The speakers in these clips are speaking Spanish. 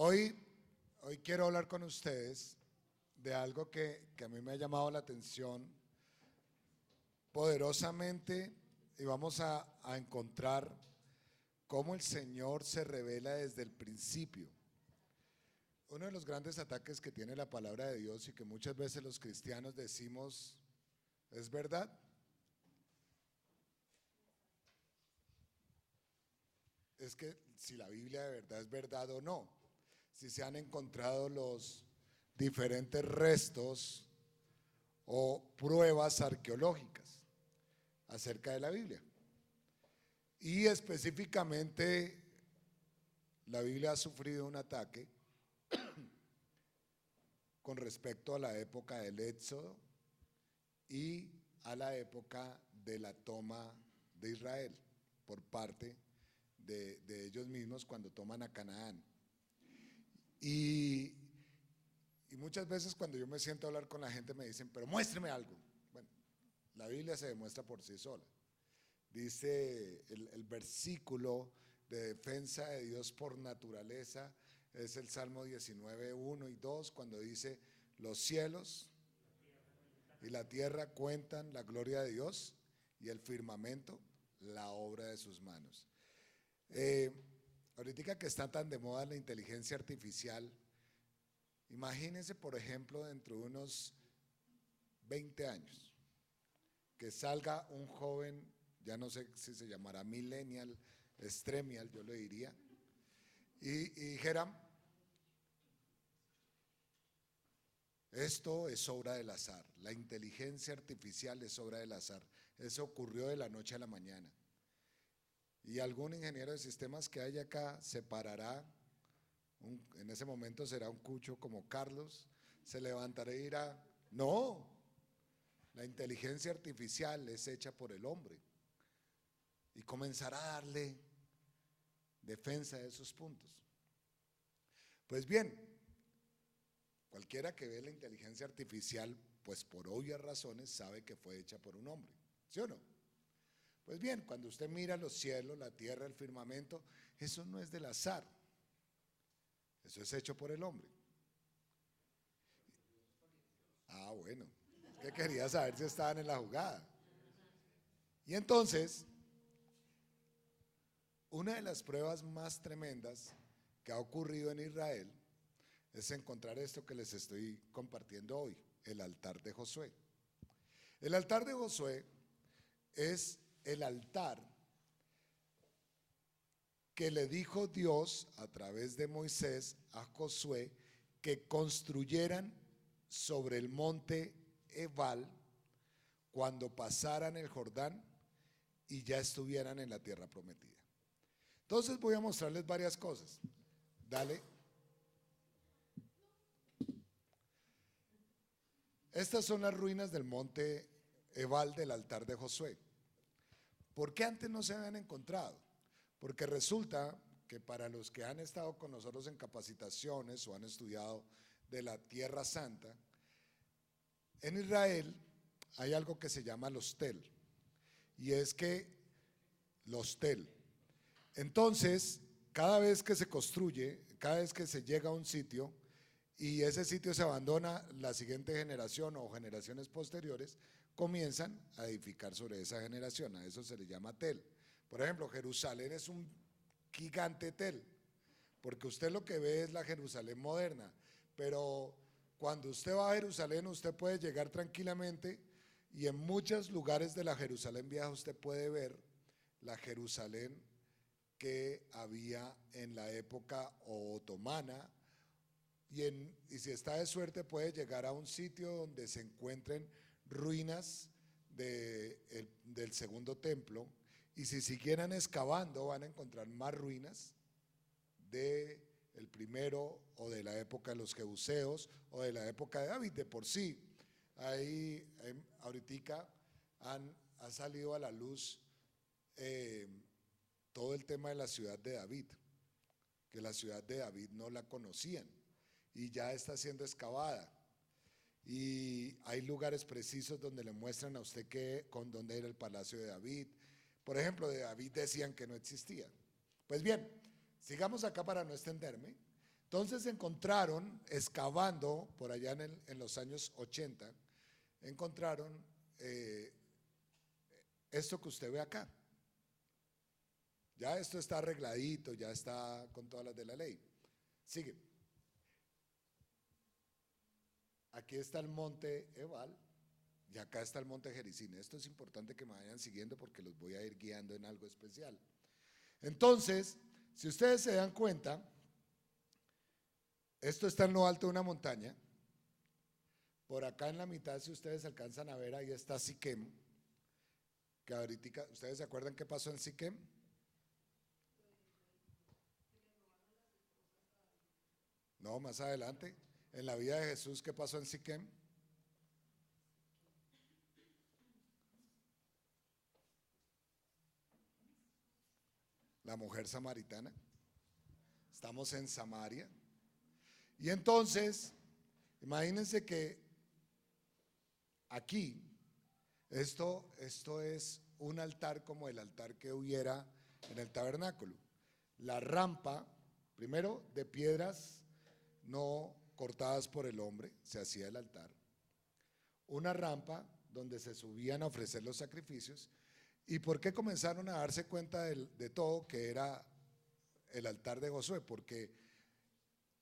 Hoy, hoy quiero hablar con ustedes de algo que, que a mí me ha llamado la atención poderosamente y vamos a, a encontrar cómo el Señor se revela desde el principio. Uno de los grandes ataques que tiene la palabra de Dios y que muchas veces los cristianos decimos, ¿es verdad? Es que si la Biblia de verdad es verdad o no, si se han encontrado los diferentes restos o pruebas arqueológicas acerca de la Biblia. Y específicamente, la Biblia ha sufrido un ataque con respecto a la época del Éxodo y a la época de la toma de Israel por parte de, de ellos mismos cuando toman a Canaán. Y, muchas veces cuando yo me siento a hablar con la gente me dicen, pero muéstreme algo. Bueno, la Biblia se demuestra por sí sola. Dice el, el versículo de defensa de Dios por naturaleza, es el Salmo 19, 1 y 2, cuando dice, los cielos y la tierra cuentan la gloria de Dios y el firmamento la obra de sus manos. Eh, ahorita que está tan de moda la inteligencia artificial, imagínense, por ejemplo, dentro de unos 20 años, que salga un joven, ya no sé si se llamará millennial, extremial, yo le diría, y, y dijera, esto es obra del azar, la inteligencia artificial es obra del azar, eso ocurrió de la noche a la mañana. Y algún ingeniero de sistemas que haya acá se parará, un, en ese momento será un cucho como Carlos, se levantará y dirá, no, la inteligencia artificial es hecha por el hombre. Y comenzará a darle defensa de esos puntos. Pues bien, cualquiera que ve la inteligencia artificial, pues por obvias razones sabe que fue hecha por un hombre, ¿sí o no? Pues bien, cuando usted mira los cielos, la tierra, el firmamento, eso no es del azar. Eso es hecho por el hombre. Ah, bueno. Que quería saber si estaban en la jugada. Y entonces, una de las pruebas más tremendas que ha ocurrido en Israel es encontrar esto que les estoy compartiendo hoy, el altar de Josué. El altar de Josué es el altar que le dijo Dios a través de Moisés a Josué que construyeran sobre el monte Ebal cuando pasaran el Jordán y ya estuvieran en la tierra prometida. Entonces voy a mostrarles varias cosas. Dale. Estas son las ruinas del monte Ebal del altar de Josué. ¿Por qué antes no se habían encontrado? Porque resulta que para los que han estado con nosotros en capacitaciones o han estudiado de la Tierra Santa, en Israel hay algo que se llama los tel. Y es que los tel. Entonces, cada vez que se construye, cada vez que se llega a un sitio y ese sitio se abandona, la siguiente generación o generaciones posteriores comienzan a edificar sobre esa generación. A eso se le llama tel. Por ejemplo, Jerusalén es un gigante tel, porque usted lo que ve es la Jerusalén moderna, pero cuando usted va a Jerusalén usted puede llegar tranquilamente y en muchos lugares de la Jerusalén vieja usted puede ver la Jerusalén que había en la época otomana y, en, y si está de suerte puede llegar a un sitio donde se encuentren ruinas de el, del segundo templo y si siguieran excavando van a encontrar más ruinas de el primero o de la época de los jebuseos o de la época de David de por sí. Ahí eh, ahorita han, ha salido a la luz eh, todo el tema de la ciudad de David, que la ciudad de David no la conocían y ya está siendo excavada y hay lugares precisos donde le muestran a usted que, con dónde era el palacio de David. Por ejemplo, de David decían que no existía. Pues bien, sigamos acá para no extenderme. Entonces encontraron, excavando por allá en, los años 80, encontraron eh, esto que usted ve acá. Ya esto está arregladito, ya está con todas las de la ley. Sigue. Aquí está el monte Ebal y acá está el monte Jericín. Esto es importante que me vayan siguiendo porque los voy a ir guiando en algo especial. Entonces, si ustedes se dan cuenta, esto está en lo alto de una montaña. Por acá en la mitad, si ustedes alcanzan a ver, ahí está Siquem. Que ahorita, ¿ustedes se acuerdan qué pasó en Siquem? No, más adelante. En la vida de Jesús, ¿qué pasó en Siquem? La mujer samaritana. Estamos en Samaria. Y entonces, imagínense que aquí, esto, esto es un altar como el altar que hubiera en el tabernáculo. La rampa, primero de piedras no cortadas por el hombre, se hacía el altar. Una rampa donde se subían a ofrecer los sacrificios. ¿Y por qué comenzaron a darse cuenta de, todo que era el altar de Josué? Porque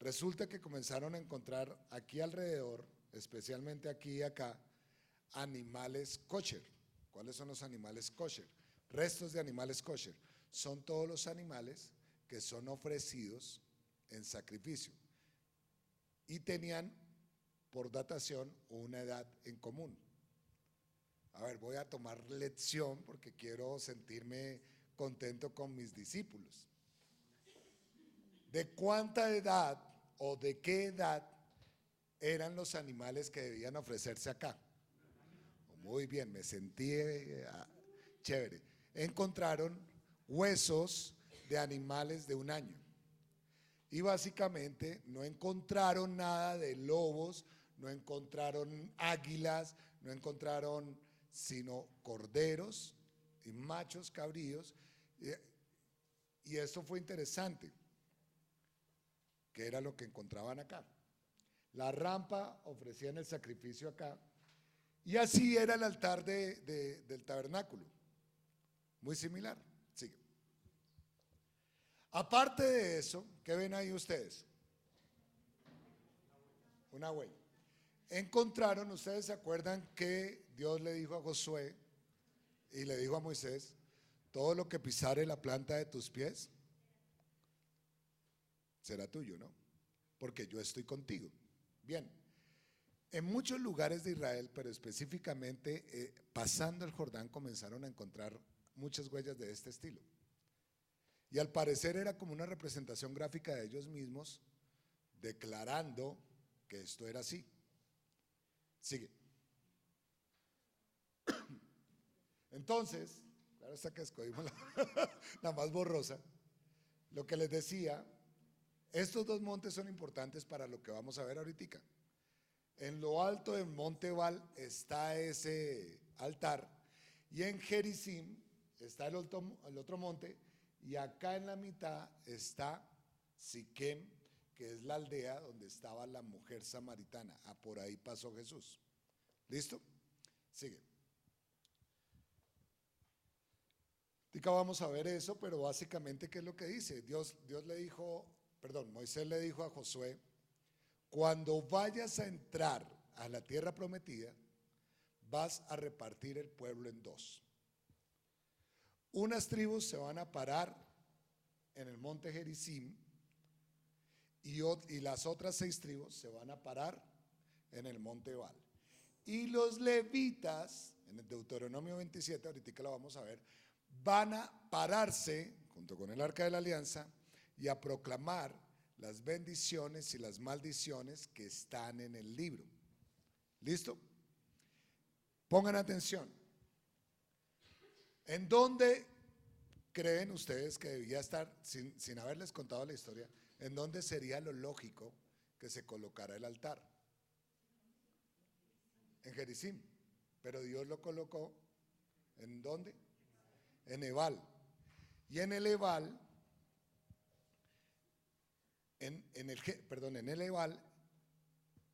Resulta que comenzaron a encontrar aquí alrededor, especialmente aquí y acá, animales kosher. ¿Cuáles son los animales kosher? Restos de animales kosher. Son todos los animales que son ofrecidos en sacrificio. Y tenían por datación una edad en común. A ver, voy a tomar lección porque quiero sentirme contento con mis discípulos de cuánta edad o de qué edad eran los animales que debían ofrecerse acá. Muy bien, me sentí eh, ah, chévere. Encontraron huesos de animales de un año. Y básicamente no encontraron nada de lobos, no encontraron águilas, no encontraron sino corderos y machos cabríos. Y esto fue interesante que era lo que encontraban acá. La rampa ofrecían el sacrificio acá. Y así era el altar del tabernáculo. Muy similar. Aparte de eso, ¿qué ven ahí ustedes? Una huella. Encontraron, ustedes se acuerdan que Dios le dijo a Josué y le dijo a Moisés, todo lo que pisare la planta de tus pies, será tuyo, ¿no? Porque yo estoy contigo. Bien, en muchos lugares de Israel, pero específicamente eh, pasando el Jordán, comenzaron a encontrar muchas huellas de este estilo. Y al parecer era como una representación gráfica de ellos mismos, declarando que esto era así. Sigue. Entonces, claro está que escogimos la, la más borrosa, lo que les decía estos dos montes son importantes para lo que vamos a ver ahorita. En lo alto del monte Val está ese altar y en Gerizim está el otro, el otro monte y acá en la mitad está Siquem, que es la aldea donde estaba la mujer samaritana. Ah, por ahí pasó Jesús. ¿Listo? Sigue. Ahorita vamos a ver eso, pero básicamente, ¿qué es lo que dice? Dios, Dios le dijo perdón, Moisés le dijo a Josué, cuando vayas a entrar a la tierra prometida, vas a repartir el pueblo en dos. Unas tribus se van a parar en el monte Gerizim y, las otras seis tribus se van a parar en el monte Baal. Y los levitas, en el Deuteronomio 27, ahorita lo vamos a ver, van a pararse junto con el arca de la alianza y a proclamar las bendiciones y las maldiciones que están en el libro. ¿Listo? Pongan atención. ¿En dónde creen ustedes que debía estar, sin, haberles contado la historia, en dónde sería lo lógico que se colocara el altar? En Jericim. Pero Dios lo colocó en dónde? En Ebal. Y en el Ebal en, el, perdón, en el Ebal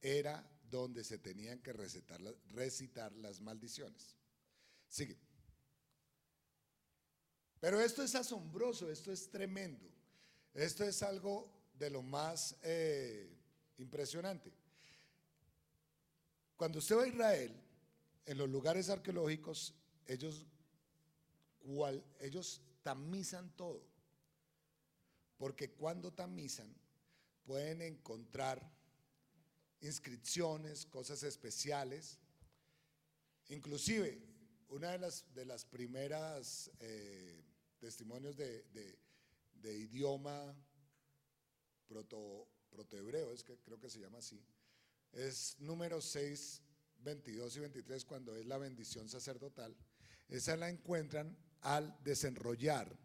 era donde se tenían que recitar, recitar las maldiciones. Sigue. Pero esto es asombroso, esto es tremendo. Esto es algo de lo más eh, impresionante. Cuando usted va a Israel, en los lugares arqueológicos, ellos, ellos tamizan todo. Porque cuando tamizan, pueden encontrar inscripciones, cosas especiales. Inclusive, una de las, de las primeras eh, testimonios de, idioma proto, protohebreo, es que creo que se llama así, es número 6, 22 y 23, cuando es la bendición sacerdotal. Esa la encuentran al desenrollar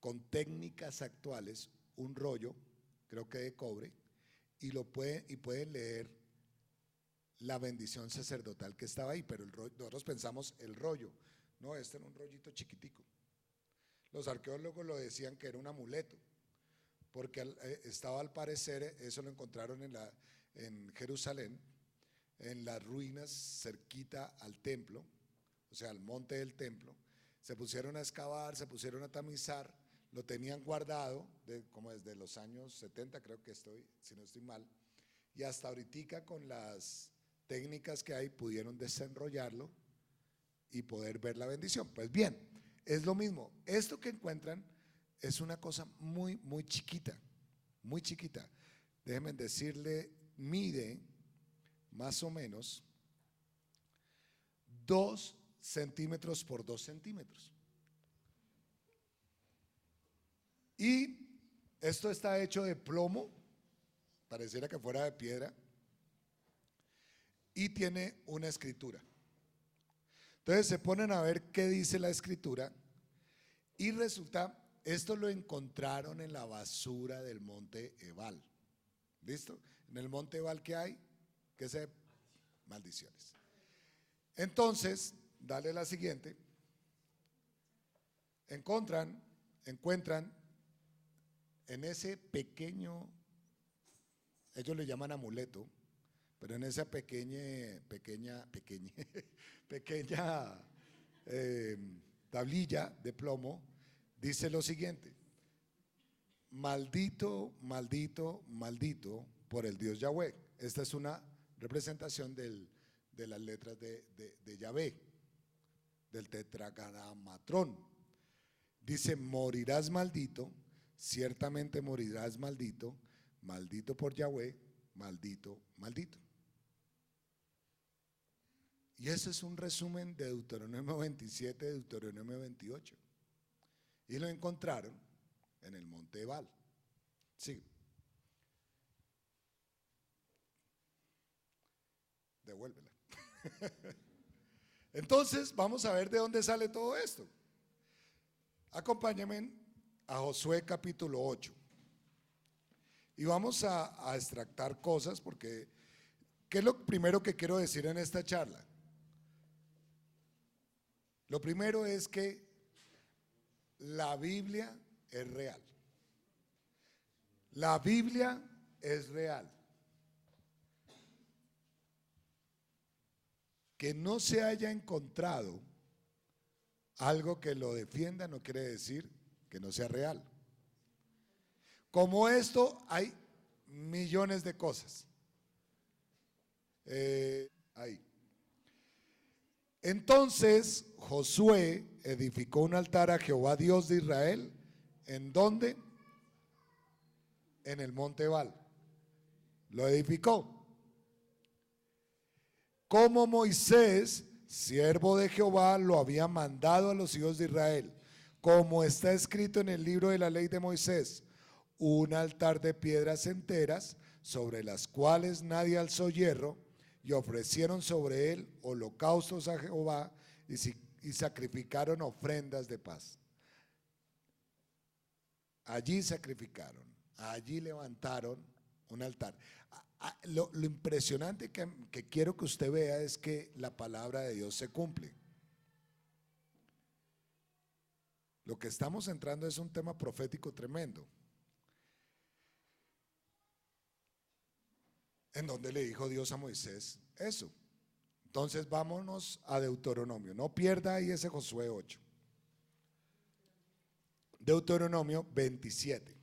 con técnicas actuales un rollo, creo que de cobre, y, lo pueden, y pueden leer la bendición sacerdotal que estaba ahí, pero nosotros pensamos el rollo, no, este era un rollito chiquitico. Los arqueólogos lo decían que era un amuleto, porque eh, estaba al parecer, eso lo encontraron en, Jerusalén, en las ruinas cerquita al templo, o sea, al monte del templo, se pusieron a excavar, se pusieron a tamizar, lo tenían guardado, como desde los años 70 creo que estoy, si no estoy mal, y hasta ahorita con las técnicas que hay pudieron desenrollarlo y poder ver la bendición. Pues bien, es lo mismo. Esto que encuentran es una cosa muy, muy chiquita, muy chiquita. Déjenme decirle, mide más o menos dos centímetros por dos centímetros. Y esto está hecho de plomo, pareciera que fuera de piedra, y tiene una escritura. Entonces se ponen a ver qué dice la escritura y resulta, esto lo encontraron en la basura del monte Ebal. ¿Listo? En el monte Ebal que hay, que se maldiciones. Entonces, dale la siguiente. Encuentran, encuentran en ese pequeño, ellos le llaman amuleto, pero en esa pequeña, pequeña, pequeña, pequeña eh, tablilla de plomo, dice lo siguiente, maldito, maldito, maldito por el Dios Yahweh. Esta es una representación de las letras de, de Yahvé, del tetragramatrón. Dice, morirás maldito, ciertamente morirás maldito, maldito por Yahweh, maldito, maldito. Y ese es un resumen de Deuteronomio 27, Deuteronomio 28. Y lo encontraron en el monte Ebal. Sí. Devuélvela. Entonces, vamos a ver de dónde sale todo esto. Acompáñenme a Josué capítulo 8. Y vamos a, a extractar cosas porque, ¿qué es lo primero que quiero decir en esta charla? Lo primero es que la Biblia es real. La Biblia es real. Que no se haya encontrado algo que lo defienda no quiere decir que no sea real. Como esto hay millones de cosas. Eh, ahí. Entonces Josué edificó un altar a Jehová Dios de Israel. ¿En dónde? En el monte Ebal. Lo edificó. Como Moisés, siervo de Jehová, lo había mandado a los hijos de Israel. Como está escrito en el libro de la ley de Moisés, un altar de piedras enteras sobre las cuales nadie alzó hierro y ofrecieron sobre él holocaustos a Jehová y, sacrificaron ofrendas de paz. Allí sacrificaron, allí levantaron un altar. Lo, impresionante que quiero que usted vea es que la palabra de Dios se cumple. Lo que estamos entrando es un tema profético tremendo. en donde le dijo Dios a Moisés eso. Entonces vámonos a Deuteronomio. No pierda ahí ese Josué 8. Deuteronomio 27.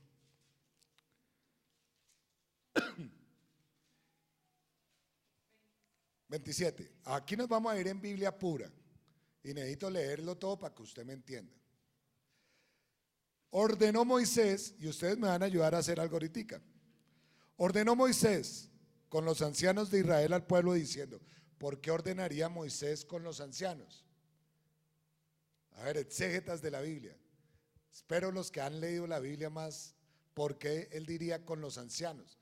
¿27? Aquí nos vamos a ir en Biblia pura. Y necesito leerlo todo para que usted me entienda. Ordenó Moisés, y ustedes me van a ayudar a hacer algo ahorita. Ordenó Moisés con los ancianos de Israel al pueblo diciendo, ¿por qué ordenaría Moisés con los ancianos? A ver, exégetas de la Biblia. Espero los que han leído la Biblia más, ¿por qué él diría con los ancianos?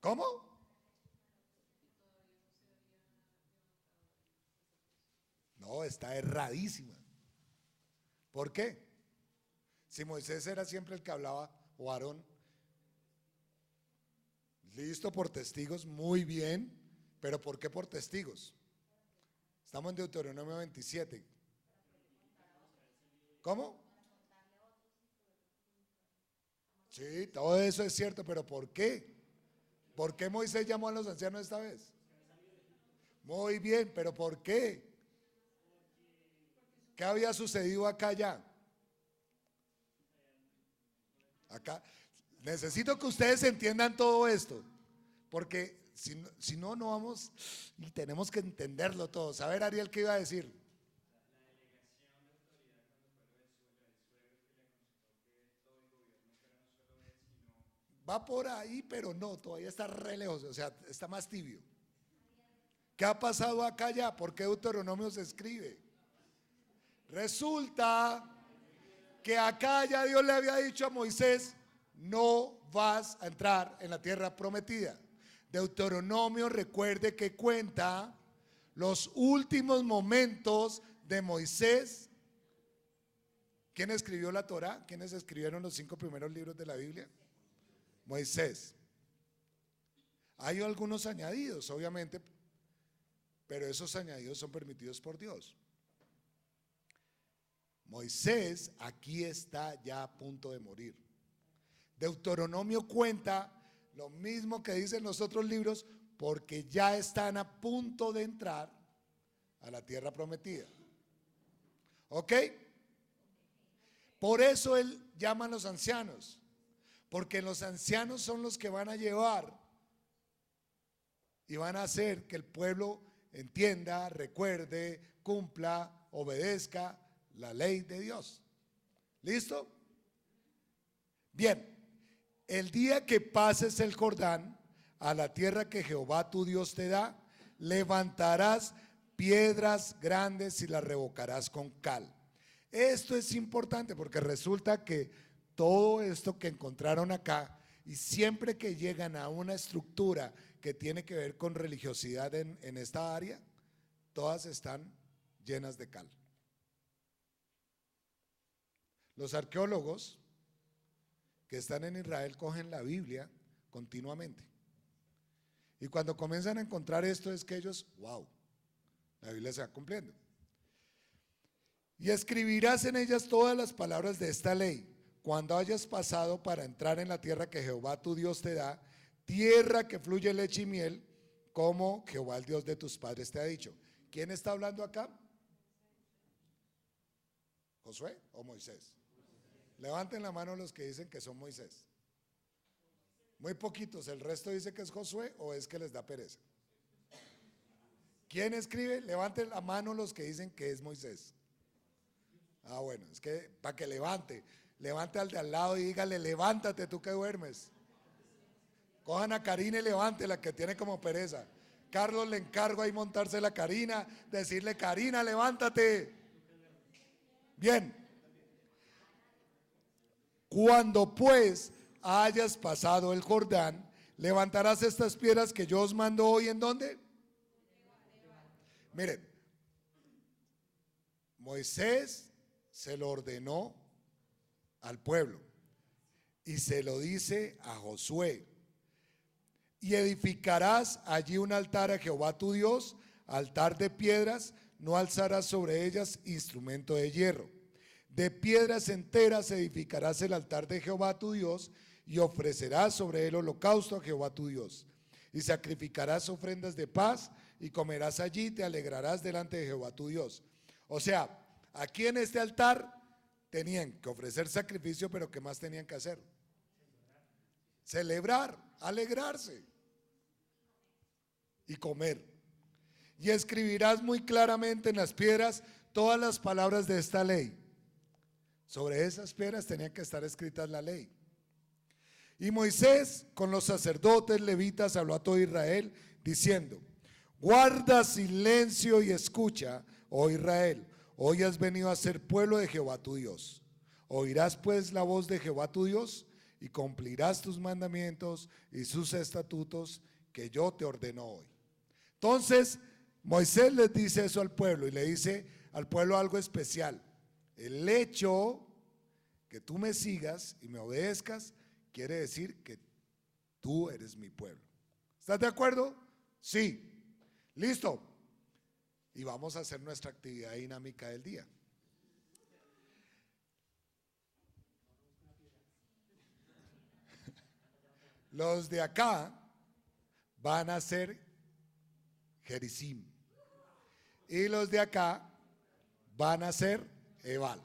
¿Cómo? No, está erradísima. ¿Por qué? Si Moisés era siempre el que hablaba, o Aarón, listo por testigos, muy bien, pero ¿por qué por testigos? Estamos en Deuteronomio 27. ¿Cómo? Sí, todo eso es cierto, pero ¿por qué? ¿Por qué Moisés llamó a los ancianos esta vez? Muy bien, pero ¿por qué? ¿Qué había sucedido acá ya? Acá. Necesito que ustedes entiendan todo esto, porque si no, no, vamos y tenemos que entenderlo todo. Saber, Ariel, ¿qué iba a decir? Va por ahí, pero no, todavía está re lejos, o sea, está más tibio. ¿Qué ha pasado acá ya? ¿Por qué Deuteronomio se escribe? Resulta que acá ya Dios le había dicho a Moisés, no vas a entrar en la tierra prometida. Deuteronomio recuerde que cuenta los últimos momentos de Moisés. ¿Quién escribió la Torah? ¿Quiénes escribieron los cinco primeros libros de la Biblia? Moisés. Hay algunos añadidos, obviamente, pero esos añadidos son permitidos por Dios. Moisés aquí está ya a punto de morir. Deuteronomio cuenta lo mismo que dicen los otros libros porque ya están a punto de entrar a la tierra prometida. ¿Ok? Por eso él llama a los ancianos, porque los ancianos son los que van a llevar y van a hacer que el pueblo entienda, recuerde, cumpla, obedezca la ley de Dios. ¿Listo? Bien, el día que pases el Jordán a la tierra que Jehová tu Dios te da, levantarás piedras grandes y las revocarás con cal. Esto es importante porque resulta que todo esto que encontraron acá y siempre que llegan a una estructura que tiene que ver con religiosidad en, en esta área, todas están llenas de cal. Los arqueólogos que están en Israel cogen la Biblia continuamente. Y cuando comienzan a encontrar esto es que ellos, wow, la Biblia se va cumpliendo. Y escribirás en ellas todas las palabras de esta ley, cuando hayas pasado para entrar en la tierra que Jehová tu Dios te da, tierra que fluye leche y miel, como Jehová el Dios de tus padres te ha dicho. ¿Quién está hablando acá? ¿Josué o Moisés? Levanten la mano los que dicen que son Moisés. Muy poquitos, el resto dice que es Josué o es que les da pereza. ¿Quién escribe? Levanten la mano los que dicen que es Moisés. Ah, bueno, es que para que levante, levante al de al lado y dígale, levántate tú que duermes. Cojan a Karina y levántela que tiene como pereza. Carlos le encargo ahí montarse la Karina, decirle, Karina, levántate. Bien, cuando pues hayas pasado el Jordán, levantarás estas piedras que yo os mando hoy en dónde? Miren, Moisés se lo ordenó al pueblo y se lo dice a Josué. Y edificarás allí un altar a Jehová tu Dios, altar de piedras, no alzarás sobre ellas instrumento de hierro. De piedras enteras edificarás el altar de Jehová tu Dios y ofrecerás sobre él holocausto a Jehová tu Dios. Y sacrificarás ofrendas de paz y comerás allí te alegrarás delante de Jehová tu Dios. O sea, aquí en este altar tenían que ofrecer sacrificio, pero ¿qué más tenían que hacer? Celebrar, alegrarse y comer. Y escribirás muy claramente en las piedras todas las palabras de esta ley. Sobre esas piedras tenía que estar escrita la ley. Y Moisés con los sacerdotes levitas habló a todo Israel diciendo, guarda silencio y escucha, oh Israel, hoy has venido a ser pueblo de Jehová tu Dios. Oirás pues la voz de Jehová tu Dios y cumplirás tus mandamientos y sus estatutos que yo te ordeno hoy. Entonces, Moisés les dice eso al pueblo y le dice al pueblo algo especial. El hecho que tú me sigas y me obedezcas quiere decir que tú eres mi pueblo. ¿Estás de acuerdo? Sí. Listo. Y vamos a hacer nuestra actividad dinámica del día. Los de acá van a ser Jericim. Y los de acá van a ser Ebal.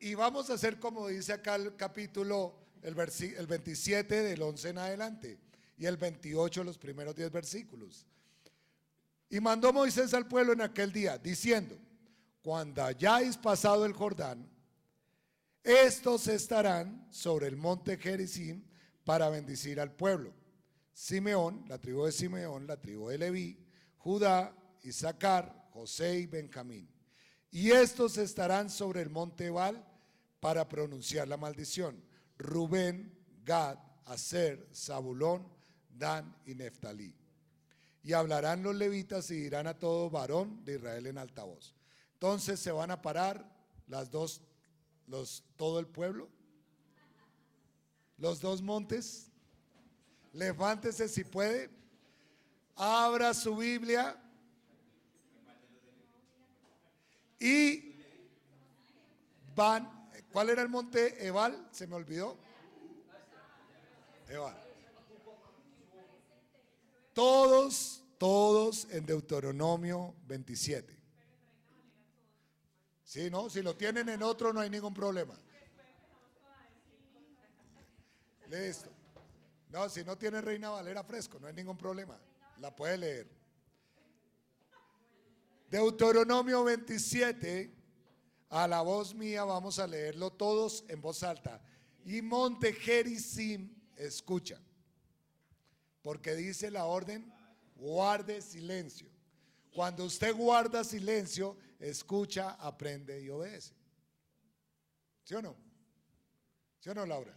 Y vamos a hacer como dice acá el capítulo, el, el 27 del 11 en adelante y el 28 los primeros 10 versículos. Y mandó Moisés al pueblo en aquel día, diciendo, cuando hayáis pasado el Jordán, estos estarán sobre el monte Gerizim para bendecir al pueblo. Simeón, la tribu de Simeón, la tribu de Leví, Judá, Isaacar, José y Benjamín. Y estos estarán sobre el monte Ebal para pronunciar la maldición. Rubén, Gad, Aser, Zabulón, Dan y Neftalí. Y hablarán los levitas y dirán a todo varón de Israel en altavoz. Entonces se van a parar las dos, los, todo el pueblo, los dos montes. Levántese si puede. Abra su Biblia Y van, ¿cuál era el monte Ebal? Se me olvidó. Ebal. Todos, todos en Deuteronomio 27. Sí, no, si lo tienen en otro no hay ningún problema. Listo. No, si no tiene Reina Valera fresco, no hay ningún problema. La puede leer. Deuteronomio 27, a la voz mía vamos a leerlo todos en voz alta. Y Monte Gerizim, escucha, porque dice la orden, guarde silencio. Cuando usted guarda silencio, escucha, aprende y obedece. ¿Sí o no? ¿Sí o no, Laura?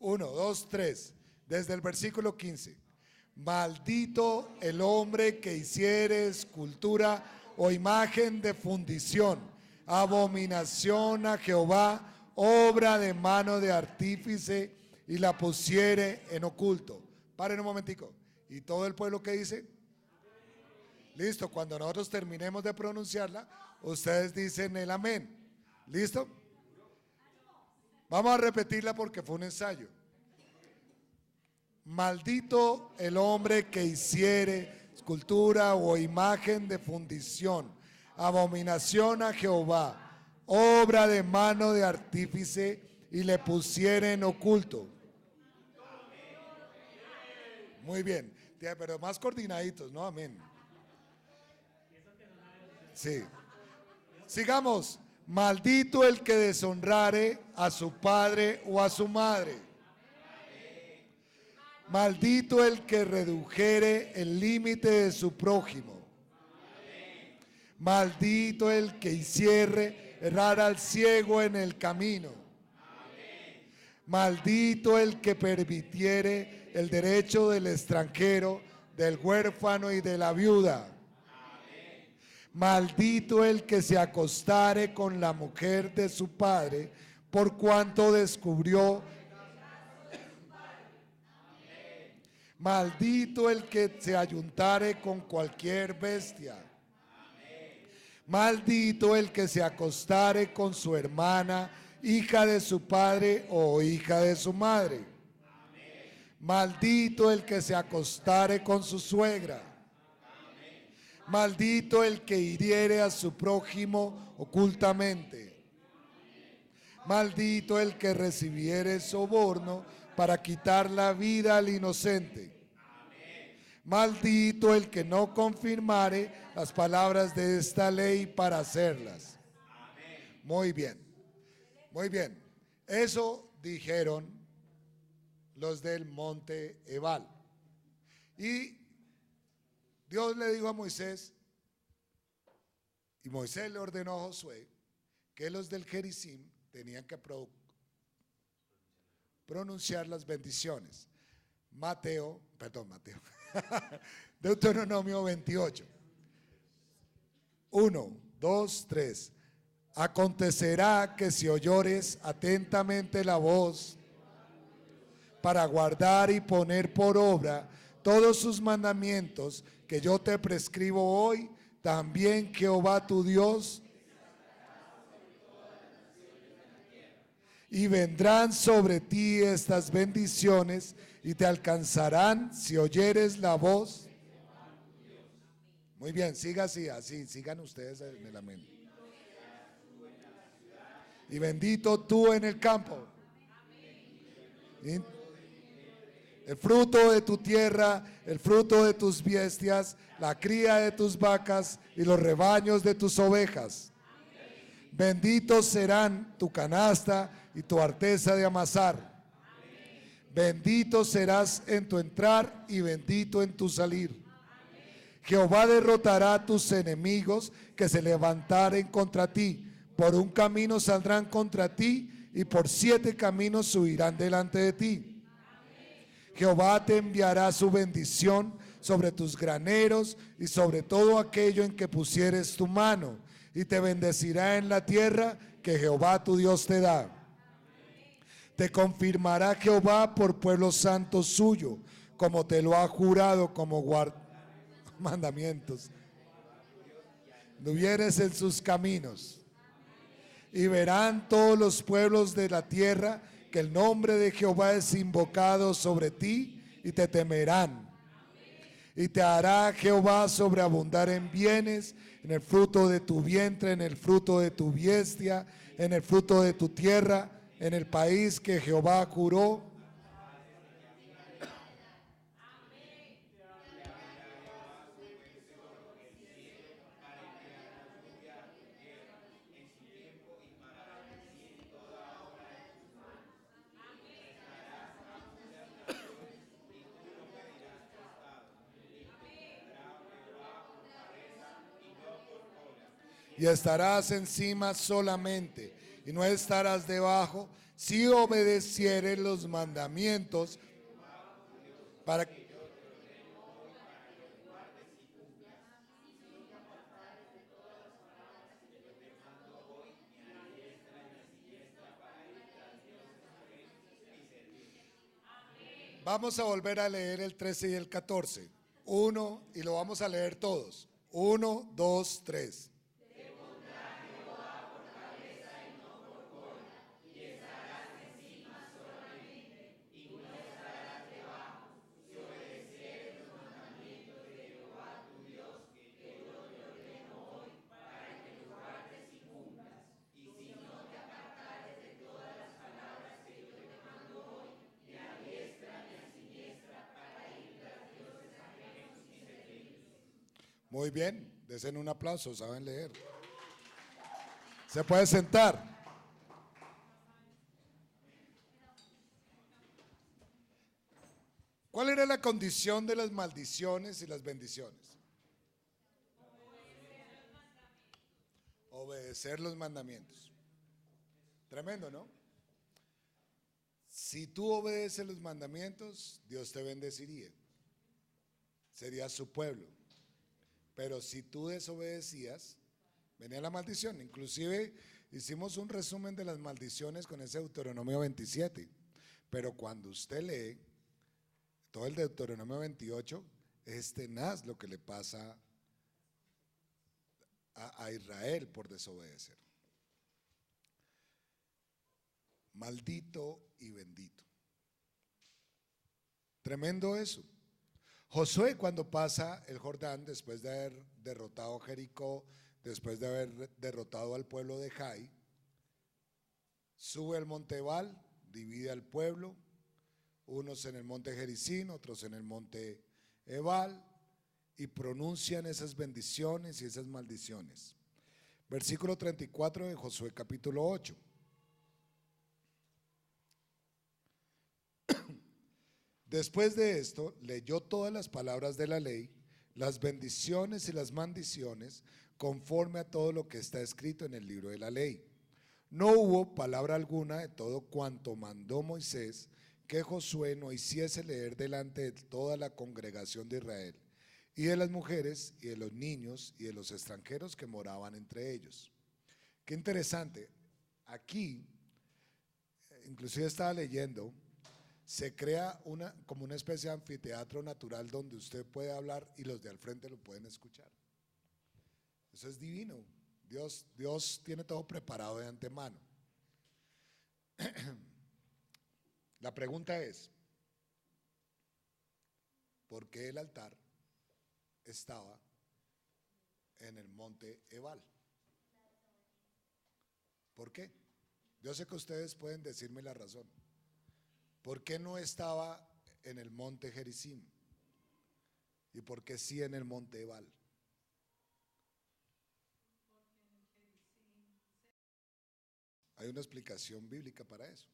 Uno, dos, tres. Desde el versículo 15. Maldito el hombre que hiciere escultura o imagen de fundición, abominación a Jehová, obra de mano de artífice y la pusiere en oculto. Paren un momentico. ¿Y todo el pueblo que dice? Listo, cuando nosotros terminemos de pronunciarla, ustedes dicen el amén. ¿Listo? Vamos a repetirla porque fue un ensayo. Maldito el hombre que hiciere escultura o imagen de fundición, abominación a Jehová, obra de mano de artífice y le pusiere en oculto. Muy bien, pero más coordinaditos, ¿no? Amén. Sí. Sigamos. Maldito el que deshonrare a su padre o a su madre Maldito el que redujere el límite de su prójimo. Maldito el que hiciere errar al ciego en el camino. Maldito el que permitiere el derecho del extranjero, del huérfano y de la viuda. Maldito el que se acostare con la mujer de su padre, por cuanto descubrió Maldito el que se ayuntare con cualquier bestia. Maldito el que se acostare con su hermana hija de su padre o hija de su madre. Maldito el que se acostare con su suegra. Maldito el que hiriere a su prójimo ocultamente. Maldito el que recibiere soborno para quitar la vida al inocente. Maldito el que no confirmare las palabras de esta ley para hacerlas. Muy bien, muy bien. Eso dijeron los del monte Ebal. Y Dios le dijo a Moisés, y Moisés le ordenó a Josué, que los del Jericim tenían que pronunciar las bendiciones. Mateo, perdón, Mateo, Deuteronomio 28. 1, 2, 3. Acontecerá que si oyores atentamente la voz para guardar y poner por obra todos sus mandamientos que yo te prescribo hoy, también Jehová tu Dios y vendrán sobre ti estas bendiciones y te alcanzarán si oyeres la voz. Muy bien, siga así, así, sigan ustedes en el amén. Y bendito tú en el campo. El fruto de tu tierra, el fruto de tus bestias, la cría de tus vacas y los rebaños de tus ovejas. Benditos serán tu canasta y tu arteza de amasar. Bendito serás en tu entrar y bendito en tu salir. Jehová derrotará a tus enemigos que se levantaren contra ti. Por un camino saldrán contra ti y por siete caminos subirán delante de ti. Jehová te enviará su bendición sobre tus graneros y sobre todo aquello en que pusieres tu mano, y te bendecirá en la tierra que Jehová tu Dios te da. Te confirmará Jehová por pueblo santo suyo, como te lo ha jurado como guard mandamientos. No vienes en sus caminos. Y verán todos los pueblos de la tierra que el nombre de Jehová es invocado sobre ti y te temerán. Y te hará Jehová sobreabundar en bienes, en el fruto de tu vientre, en el fruto de tu bestia, en el fruto de tu tierra en el país que Jehová curó. Y estarás encima solamente y no estarás debajo si obedecieres los mandamientos para Vamos a volver a leer el 13 y el 14. Uno, y lo vamos a leer todos. Uno, dos, tres. Muy bien, desen un aplauso, saben leer. Se puede sentar. ¿Cuál era la condición de las maldiciones y las bendiciones? Obedecer los mandamientos. Tremendo, ¿no? Si tú obedeces los mandamientos, Dios te bendeciría. Sería su pueblo. Pero si tú desobedecías, venía la maldición. Inclusive hicimos un resumen de las maldiciones con ese Deuteronomio 27. Pero cuando usted lee todo el Deuteronomio 28, es tenaz lo que le pasa a, a Israel por desobedecer. maldito y bendito. Tremendo eso. Josué cuando pasa el Jordán después de haber derrotado a Jericó, después de haber derrotado al pueblo de Jai, sube al monte Ebal, divide al pueblo, unos en el monte Jericín, otros en el monte Ebal, y pronuncian esas bendiciones y esas maldiciones. Versículo 34 de Josué capítulo 8. Después de esto, leyó todas las palabras de la ley, las bendiciones y las maldiciones, conforme a todo lo que está escrito en el libro de la ley. No hubo palabra alguna de todo cuanto mandó Moisés que Josué no hiciese leer delante de toda la congregación de Israel, y de las mujeres, y de los niños, y de los extranjeros que moraban entre ellos. Qué interesante. Aquí, inclusive estaba leyendo, se crea una, como una especie de anfiteatro natural donde usted puede hablar y los de al frente lo pueden escuchar. Eso es divino. Dios, Dios tiene todo preparado de antemano. La pregunta es, ¿por qué el altar estaba en el monte Ebal? ¿Por qué? Yo sé que ustedes pueden decirme la razón. ¿Por qué no estaba en el monte Gerizim? ¿Y por qué sí en el monte Ebal? Hay una explicación bíblica para eso.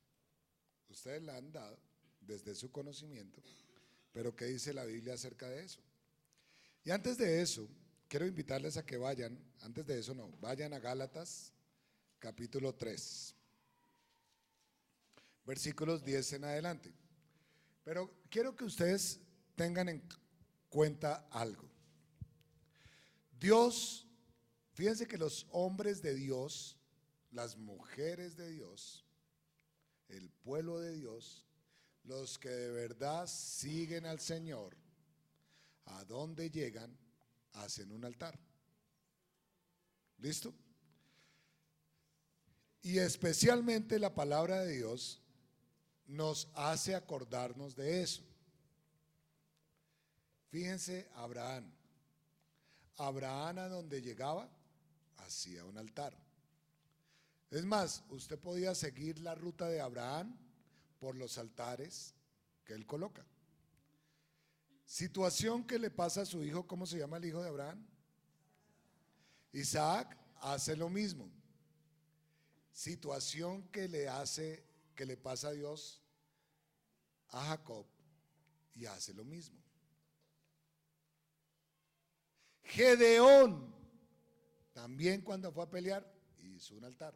Ustedes la han dado desde su conocimiento, pero ¿qué dice la Biblia acerca de eso? Y antes de eso, quiero invitarles a que vayan, antes de eso no, vayan a Gálatas capítulo 3 versículos 10 en adelante. Pero quiero que ustedes tengan en cuenta algo. Dios, fíjense que los hombres de Dios, las mujeres de Dios, el pueblo de Dios, los que de verdad siguen al Señor, a donde llegan, hacen un altar. ¿Listo? Y especialmente la palabra de Dios nos hace acordarnos de eso. Fíjense, Abraham. Abraham a donde llegaba, hacía un altar. Es más, usted podía seguir la ruta de Abraham por los altares que él coloca. Situación que le pasa a su hijo, ¿cómo se llama el hijo de Abraham? Isaac hace lo mismo. Situación que le hace que le pasa a Dios a Jacob y hace lo mismo. Gedeón también cuando fue a pelear hizo un altar.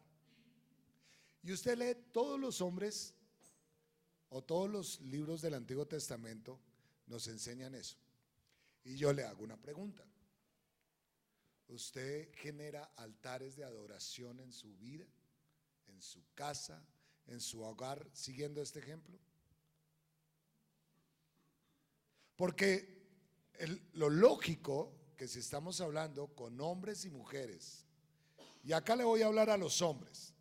Y usted lee todos los hombres o todos los libros del Antiguo Testamento nos enseñan eso. Y yo le hago una pregunta. ¿Usted genera altares de adoración en su vida, en su casa, en su hogar, siguiendo este ejemplo? Porque lo lógico que si estamos hablando con hombres y mujeres, y acá le voy a hablar a los hombres,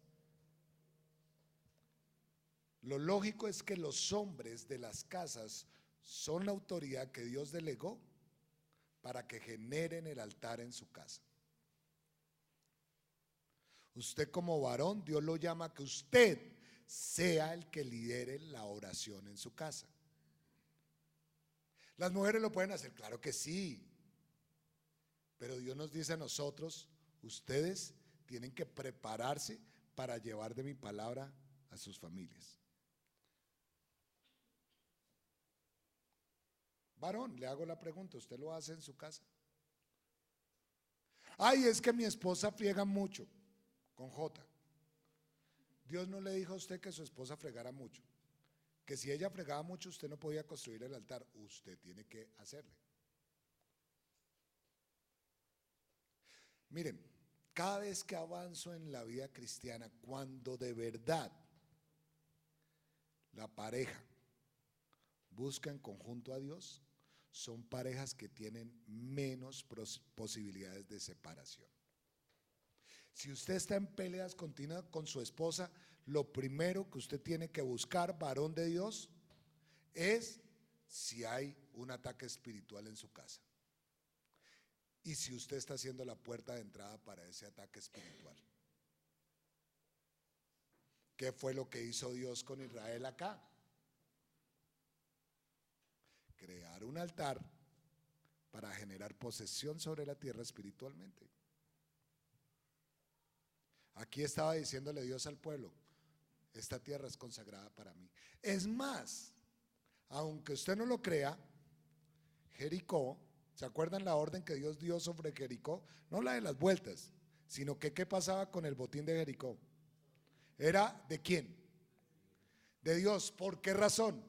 lo lógico es que los hombres de las casas son la autoridad que Dios delegó para que generen el altar en su casa. Usted como varón, Dios lo llama que usted sea el que lidere la oración en su casa. ¿Las mujeres lo pueden hacer? Claro que sí. Pero Dios nos dice a nosotros, ustedes tienen que prepararse para llevar de mi palabra a sus familias. Varón, le hago la pregunta, ¿usted lo hace en su casa? Ay, es que mi esposa friega mucho con J. Dios no le dijo a usted que su esposa fregara mucho que si ella fregaba mucho usted no podía construir el altar, usted tiene que hacerle. Miren, cada vez que avanzo en la vida cristiana, cuando de verdad la pareja busca en conjunto a Dios, son parejas que tienen menos posibilidades de separación. Si usted está en peleas continuas con su esposa, lo primero que usted tiene que buscar, varón de Dios, es si hay un ataque espiritual en su casa. Y si usted está haciendo la puerta de entrada para ese ataque espiritual. ¿Qué fue lo que hizo Dios con Israel acá? Crear un altar para generar posesión sobre la tierra espiritualmente. Aquí estaba diciéndole Dios al pueblo, esta tierra es consagrada para mí. Es más, aunque usted no lo crea, Jericó, ¿se acuerdan la orden que Dios dio sobre Jericó? No la de las vueltas, sino que qué pasaba con el botín de Jericó. ¿Era de quién? De Dios. ¿Por qué razón?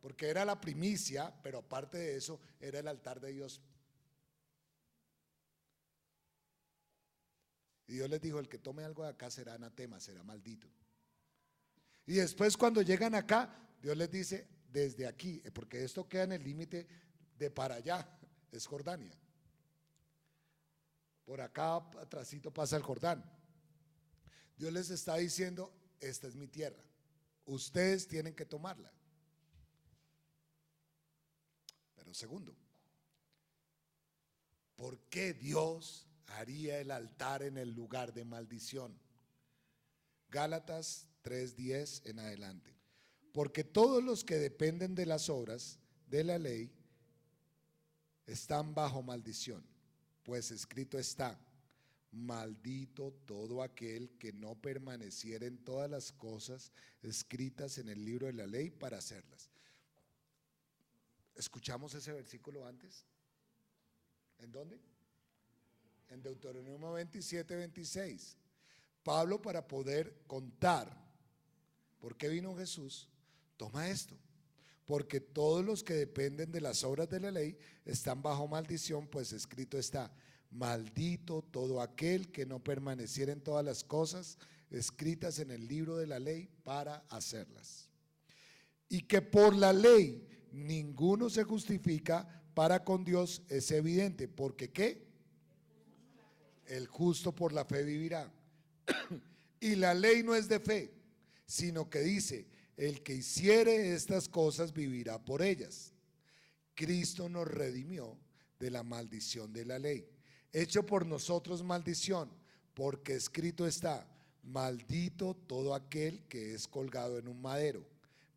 Porque era la primicia, pero aparte de eso, era el altar de Dios. Y Dios les dijo, el que tome algo de acá será anatema, será maldito. Y después cuando llegan acá, Dios les dice, desde aquí, eh, porque esto queda en el límite de para allá, es Jordania. Por acá atrásito pasa el Jordán. Dios les está diciendo, esta es mi tierra. Ustedes tienen que tomarla. Pero segundo, ¿por qué Dios haría el altar en el lugar de maldición? Gálatas 3:10 en adelante. Porque todos los que dependen de las obras de la ley están bajo maldición, pues escrito está, maldito todo aquel que no permaneciera en todas las cosas escritas en el libro de la ley para hacerlas. ¿Escuchamos ese versículo antes? ¿En dónde? En Deuteronomio 27, 26. Pablo para poder contar por qué vino Jesús, Toma esto, porque todos los que dependen de las obras de la ley están bajo maldición, pues escrito está, maldito todo aquel que no permaneciera en todas las cosas escritas en el libro de la ley para hacerlas. Y que por la ley ninguno se justifica para con Dios es evidente, porque ¿qué? El justo por la fe vivirá. y la ley no es de fe, sino que dice, el que hiciere estas cosas vivirá por ellas. Cristo nos redimió de la maldición de la ley. Hecho por nosotros maldición, porque escrito está, maldito todo aquel que es colgado en un madero,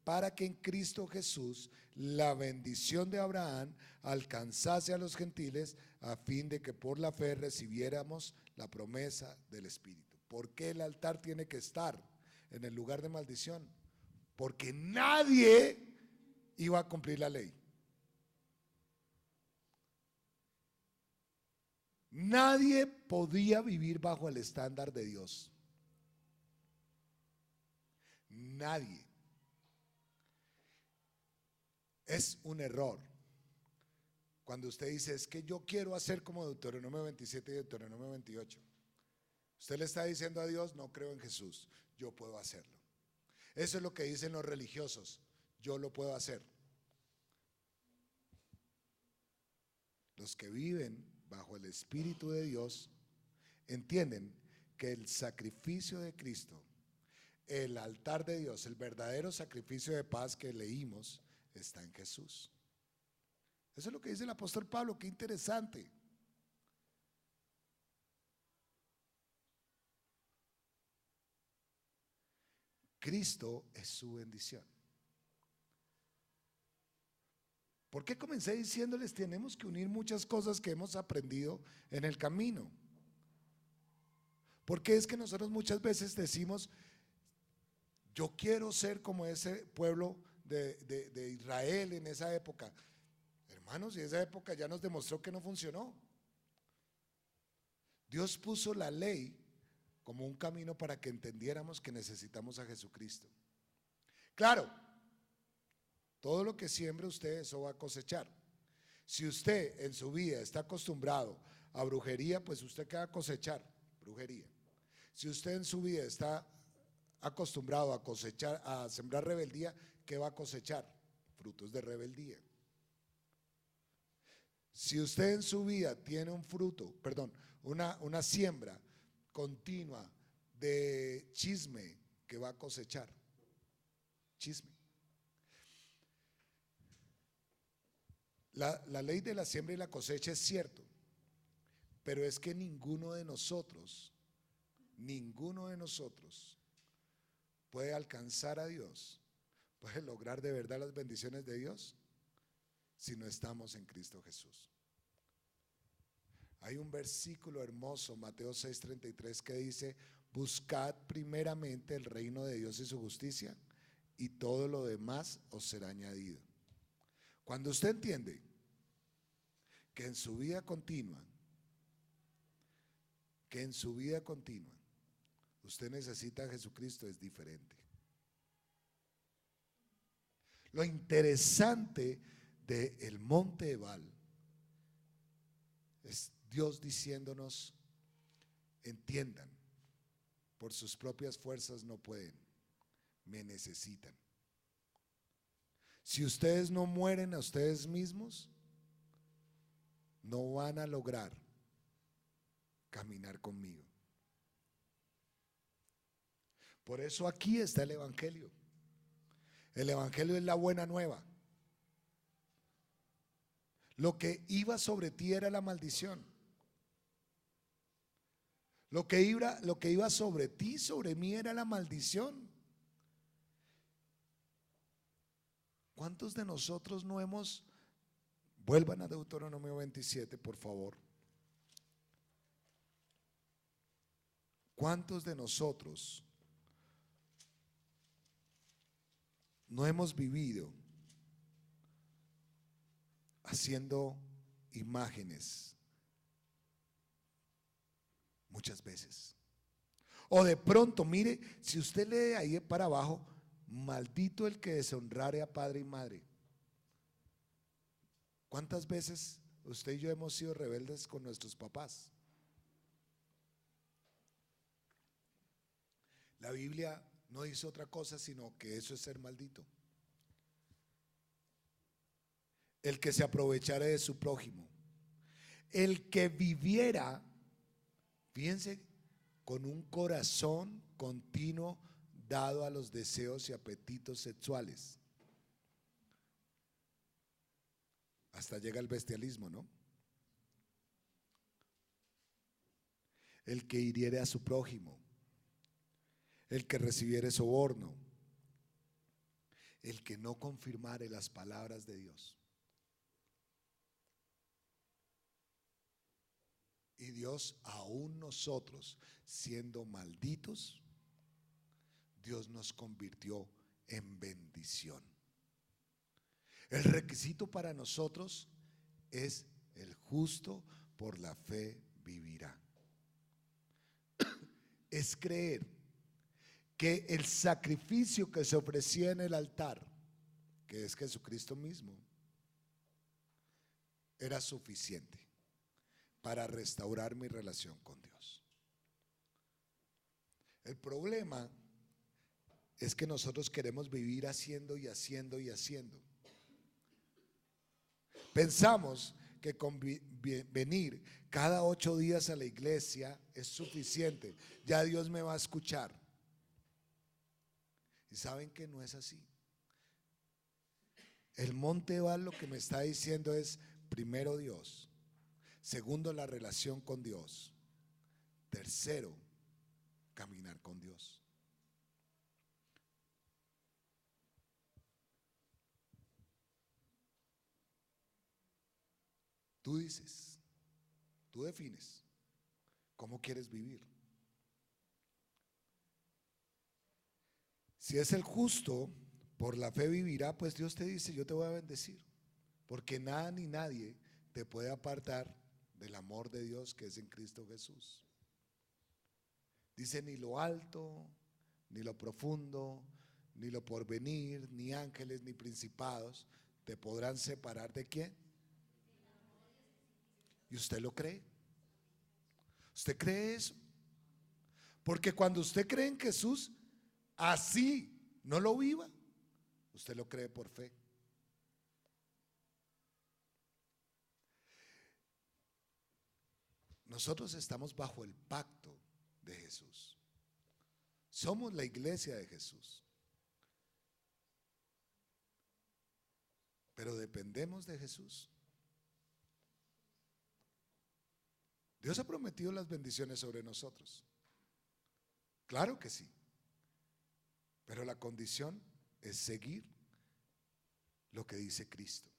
para que en Cristo Jesús la bendición de Abraham alcanzase a los gentiles, a fin de que por la fe recibiéramos la promesa del Espíritu. ¿Por qué el altar tiene que estar en el lugar de maldición? porque nadie iba a cumplir la ley. Nadie podía vivir bajo el estándar de Dios. Nadie. Es un error. Cuando usted dice, es que yo quiero hacer como Deuteronomio 27 y Deuteronomio 28. Usted le está diciendo a Dios, no creo en Jesús, yo puedo hacerlo. Eso es lo que dicen los religiosos. Yo lo puedo hacer. Los que viven bajo el Espíritu de Dios entienden que el sacrificio de Cristo, el altar de Dios, el verdadero sacrificio de paz que leímos, está en Jesús. Eso es lo que dice el apóstol Pablo, qué interesante. Cristo es su bendición. ¿Por qué comencé diciéndoles tenemos que unir muchas cosas que hemos aprendido en el camino? Porque es que nosotros muchas veces decimos, yo quiero ser como ese pueblo de, de Israel en esa época. Hermanos, y esa época ya nos demostró que no funcionó. Dios puso la ley como un camino para que entendiéramos que necesitamos a Jesucristo. Claro, todo lo que siembre usted, eso va a cosechar. Si usted en su vida está acostumbrado a brujería, pues usted queda a cosechar brujería. Si usted en su vida está acostumbrado a cosechar, a sembrar rebeldía, ¿qué va a cosechar? Frutos de rebeldía. Si usted en su vida tiene un fruto, perdón, una, una siembra continua de chisme que va a cosechar. Chisme. La, la, ley de la siembra y la cosecha es cierto, pero es que ninguno de nosotros, ninguno de nosotros puede alcanzar a Dios, puede lograr de verdad las bendiciones de Dios si no estamos en Cristo Jesús. Hay un versículo hermoso, Mateo 6:33, que dice, buscad primeramente el reino de Dios y su justicia, y todo lo demás os será añadido. Cuando usted entiende que en su vida continua, que en su vida continua, usted necesita a Jesucristo, es diferente. Lo interesante del el monte Ebal es Dios diciéndonos, entiendan, por sus propias fuerzas no pueden, me necesitan. Si ustedes no mueren a ustedes mismos, no van a lograr caminar conmigo. Por eso aquí está el Evangelio. El Evangelio es la buena nueva. Lo que iba sobre ti era la maldición. Lo que, iba, lo que iba sobre ti, sobre mí, era la maldición. ¿Cuántos de nosotros no hemos... Vuelvan a Deuteronomio 27, por favor. ¿Cuántos de nosotros no hemos vivido haciendo imágenes muchas veces. O de pronto, mire, si usted lee ahí para abajo, maldito el que deshonrare a padre y madre. ¿Cuántas veces usted y yo hemos sido rebeldes con nuestros papás? La Biblia no dice otra cosa sino que eso es ser maldito. El que se aprovechara de su prójimo. El que viviera Fíjense, con un corazón continuo dado a los deseos y apetitos sexuales. Hasta llega el bestialismo, ¿no? El que hiriere a su prójimo, el que recibiere soborno, el que no confirmare las palabras de Dios. Y Dios, aún nosotros siendo malditos, Dios nos convirtió en bendición. El requisito para nosotros es el justo por la fe vivirá. Es creer que el sacrificio que se ofrecía en el altar, que es Jesucristo mismo, era suficiente para restaurar mi relación con Dios. El problema es que nosotros queremos vivir haciendo y haciendo y haciendo. Pensamos que con venir cada ocho días a la iglesia es suficiente. Ya Dios me va a escuchar. Y saben que no es así. El monte Val lo que me está diciendo es, primero Dios, Segundo, la relación con Dios. Tercero, caminar con Dios. Tú dices, tú defines cómo quieres vivir. Si es el justo, por la fe vivirá, pues Dios te dice, yo te voy a bendecir, porque nada ni nadie te puede apartar del amor de Dios que es en Cristo Jesús. Dice ni lo alto, ni lo profundo, ni lo porvenir, ni ángeles, ni principados te podrán separar de quién. ¿Y usted lo cree? ¿Usted cree eso? Porque cuando usted cree en Jesús, así no lo viva, usted lo cree por fe. Nosotros estamos bajo el pacto de Jesús. Somos la iglesia de Jesús. Pero dependemos de Jesús. Dios ha prometido las bendiciones sobre nosotros. Claro que sí. Pero la condición es seguir lo que dice Cristo.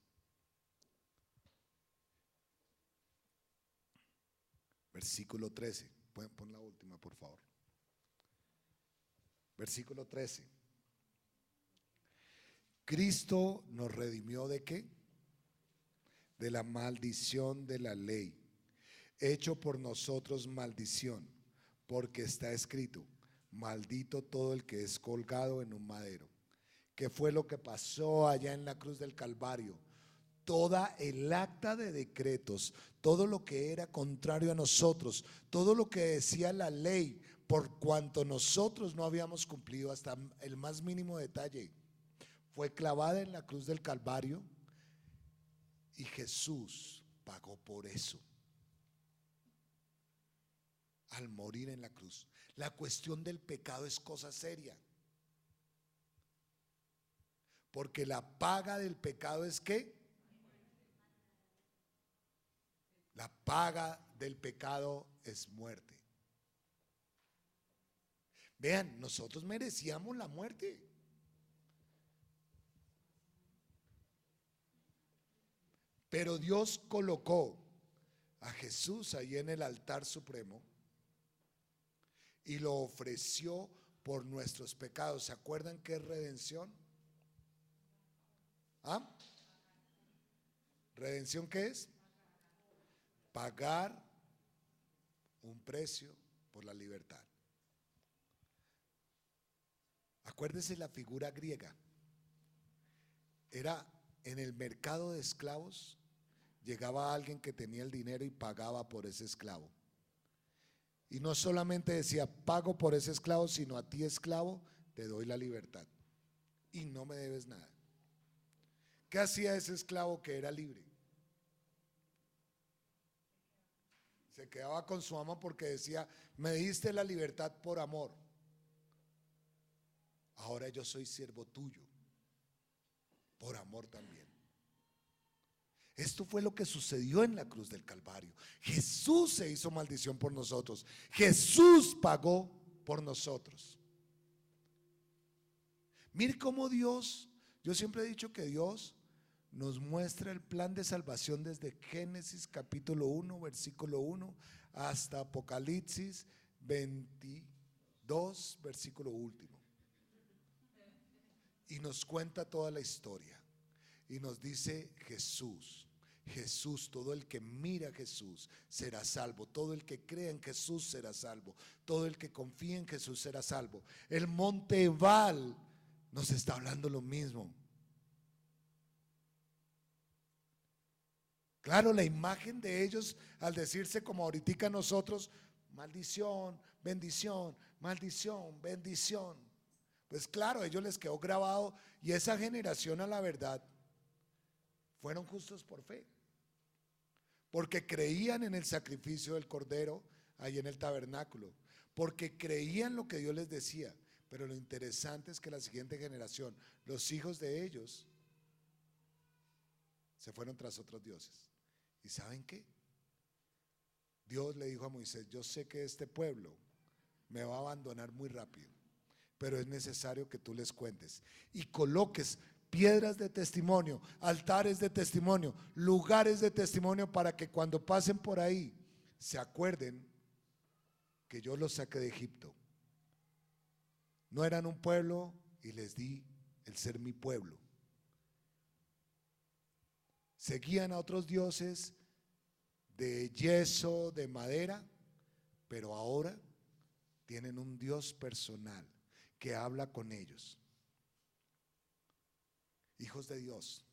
Versículo 13. Pueden poner la última, por favor. Versículo 13. Cristo nos redimió de qué? De la maldición de la ley, hecho por nosotros maldición, porque está escrito, maldito todo el que es colgado en un madero. ¿Qué fue lo que pasó allá en la cruz del Calvario? Toda el acta de decretos, todo lo que era contrario a nosotros, todo lo que decía la ley, por cuanto nosotros no habíamos cumplido hasta el más mínimo detalle, fue clavada en la cruz del Calvario y Jesús pagó por eso al morir en la cruz. La cuestión del pecado es cosa seria. Porque la paga del pecado es qué? La paga del pecado es muerte. Vean, nosotros merecíamos la muerte. Pero Dios colocó a Jesús ahí en el altar supremo y lo ofreció por nuestros pecados. ¿Se acuerdan qué es redención? ¿Ah? ¿Redención qué es? Pagar un precio por la libertad. Acuérdese la figura griega. Era en el mercado de esclavos, llegaba alguien que tenía el dinero y pagaba por ese esclavo. Y no solamente decía, pago por ese esclavo, sino a ti esclavo, te doy la libertad. Y no me debes nada. ¿Qué hacía ese esclavo que era libre? Se quedaba con su amo porque decía, me diste la libertad por amor. Ahora yo soy siervo tuyo, por amor también. Esto fue lo que sucedió en la cruz del Calvario. Jesús se hizo maldición por nosotros. Jesús pagó por nosotros. Mire cómo Dios, yo siempre he dicho que Dios nos muestra el plan de salvación desde Génesis capítulo 1, versículo 1, hasta Apocalipsis 22, versículo último. Y nos cuenta toda la historia. Y nos dice Jesús. Jesús, todo el que mira a Jesús será salvo, todo el que cree en Jesús será salvo, todo el que confía en Jesús será salvo. El monte Val nos está hablando lo mismo. Claro, la imagen de ellos al decirse como ahorita nosotros, maldición, bendición, maldición, bendición. Pues claro, a ellos les quedó grabado y esa generación a la verdad fueron justos por fe porque creían en el sacrificio del cordero ahí en el tabernáculo, porque creían lo que Dios les decía. Pero lo interesante es que la siguiente generación, los hijos de ellos, se fueron tras otros dioses. ¿Y saben qué? Dios le dijo a Moisés, yo sé que este pueblo me va a abandonar muy rápido, pero es necesario que tú les cuentes y coloques piedras de testimonio, altares de testimonio, lugares de testimonio para que cuando pasen por ahí se acuerden que yo los saqué de Egipto. No eran un pueblo y les di el ser mi pueblo. Seguían a otros dioses de yeso, de madera, pero ahora tienen un Dios personal que habla con ellos hijos de Dios.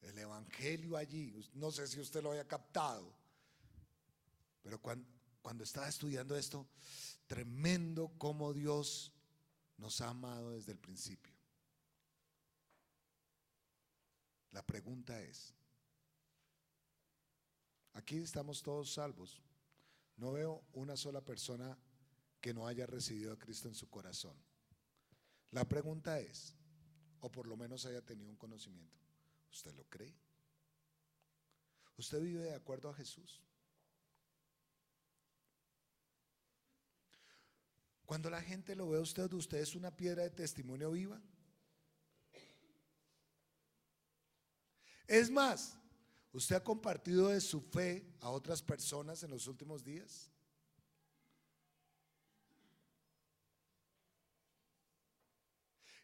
El Evangelio allí, no sé si usted lo haya captado, pero cuando, estaba estudiando esto, tremendo como Dios nos ha amado desde el principio. La pregunta es, aquí estamos todos salvos. No veo una sola persona que no haya recibido a Cristo en su corazón. La pregunta es, o por lo menos haya tenido un conocimiento, ¿usted lo cree? ¿Usted vive de acuerdo a Jesús? Cuando la gente lo ve a usted, usted es una piedra de testimonio viva. Es más, ¿usted ha compartido de su fe a otras personas en los últimos días?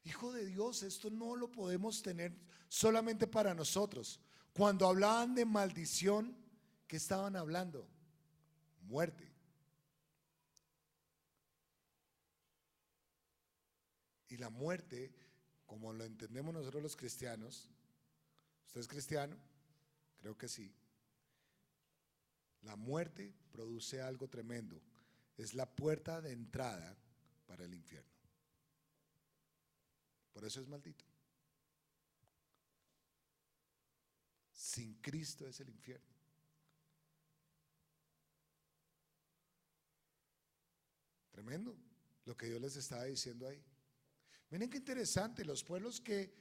Hijo de Dios, esto no lo podemos tener solamente para nosotros. Cuando hablaban de maldición, ¿qué estaban hablando? Muerte. Y la muerte, como lo entendemos nosotros los cristianos, ¿usted es cristiano? Creo que sí. La muerte produce algo tremendo. Es la puerta de entrada para el infierno. Por eso es maldito. Sin Cristo es el infierno. Tremendo lo que Dios les estaba diciendo ahí. Miren qué interesante, los pueblos que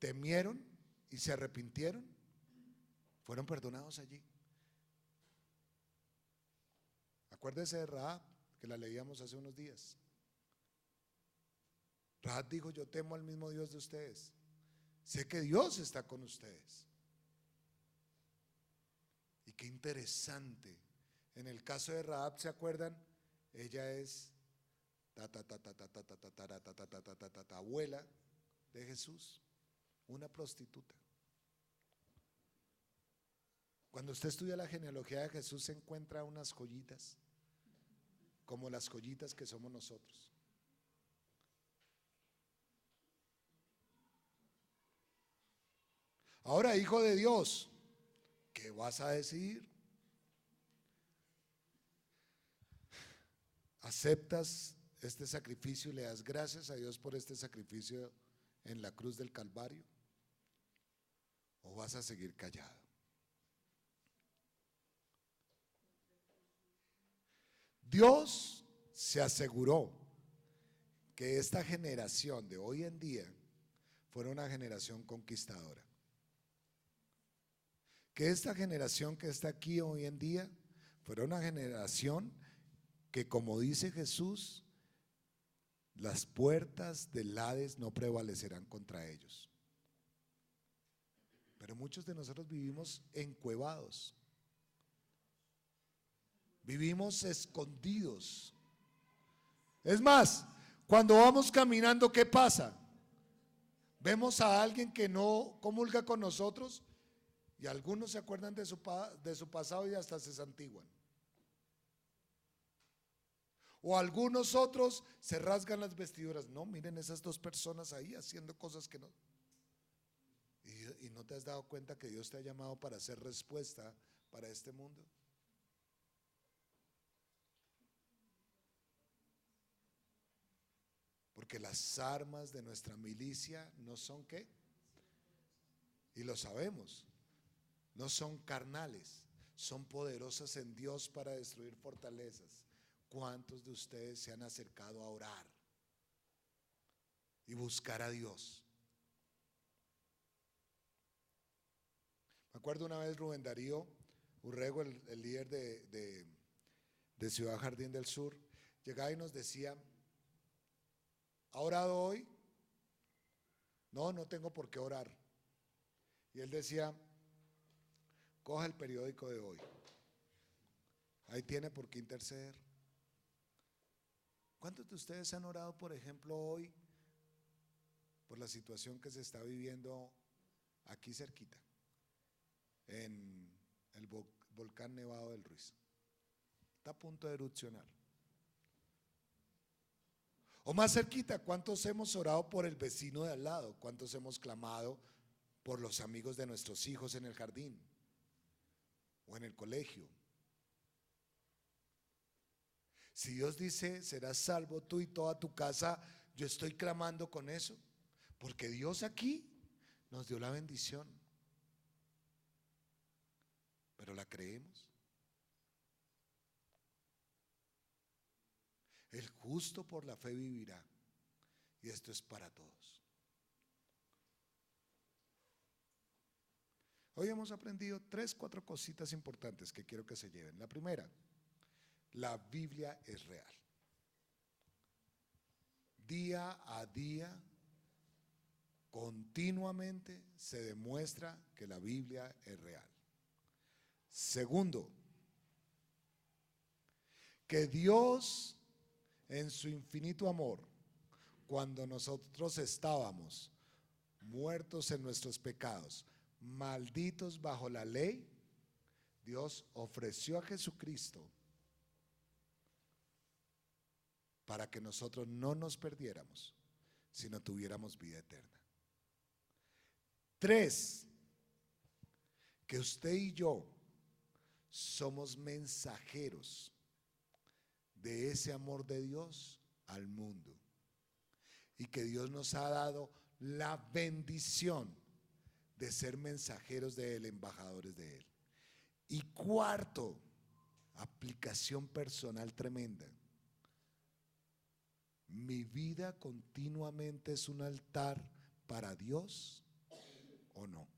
temieron y se arrepintieron fueron perdonados allí. Acuérdense de Raab, que la leíamos hace unos días. Raab dijo, yo temo al mismo Dios de ustedes. Sé que Dios está con ustedes. Y qué interesante. En el caso de Raab, ¿se acuerdan? Ella es abuela de Jesús, una prostituta. Cuando usted estudia la genealogía de Jesús se encuentra unas joyitas, como las joyitas que somos nosotros. Ahora, hijo de Dios, ¿qué vas a decir? ¿Aceptas este sacrificio y le das gracias a Dios por este sacrificio en la cruz del Calvario? ¿O vas a seguir callado? Dios se aseguró que esta generación de hoy en día fuera una generación conquistadora que esta generación que está aquí hoy en día fuera una generación que, como dice Jesús, las puertas del Hades no prevalecerán contra ellos. Pero muchos de nosotros vivimos encuevados, vivimos escondidos. Es más, cuando vamos caminando, ¿qué pasa? Vemos a alguien que no comulga con nosotros y algunos se acuerdan de su, de su pasado y hasta se santiguan. O algunos otros se rasgan las vestiduras. No, miren esas dos personas ahí haciendo cosas que no. Y, y, no te has dado cuenta que Dios te ha llamado para hacer respuesta para este mundo. Porque las armas de nuestra milicia no son qué. Y lo sabemos no son carnales, son poderosas en Dios para destruir fortalezas. ¿Cuántos de ustedes se han acercado a orar y buscar a Dios? Me acuerdo una vez Rubén Darío Urrego, el, líder de, de Ciudad Jardín del Sur, llegaba y nos decía, ¿ha orado hoy? No, no tengo por qué orar. Y él decía, Coja el periódico de hoy. Ahí tiene por qué interceder. ¿Cuántos de ustedes han orado, por ejemplo, hoy por la situación que se está viviendo aquí cerquita, en el volcán Nevado del Ruiz? Está a punto de erupcionar. O más cerquita, ¿cuántos hemos orado por el vecino de al lado? ¿Cuántos hemos clamado por los amigos de nuestros hijos en el jardín? O en el colegio. Si Dios dice, serás salvo tú y toda tu casa, yo estoy clamando con eso, porque Dios aquí nos dio la bendición. Pero la creemos. El justo por la fe vivirá. Y esto es para todos. Hoy hemos aprendido tres, cuatro cositas importantes que quiero que se lleven. La primera, la Biblia es real. Día a día, continuamente se demuestra que la Biblia es real. Segundo, que Dios en su infinito amor, cuando nosotros estábamos muertos en nuestros pecados, malditos bajo la ley, Dios ofreció a Jesucristo para que nosotros no nos perdiéramos, sino tuviéramos vida eterna. Tres, que usted y yo somos mensajeros de ese amor de Dios al mundo. Y que Dios nos ha dado la bendición de ser mensajeros de Él, embajadores de Él. Y cuarto, aplicación personal tremenda. Mi vida continuamente es un altar para Dios o no.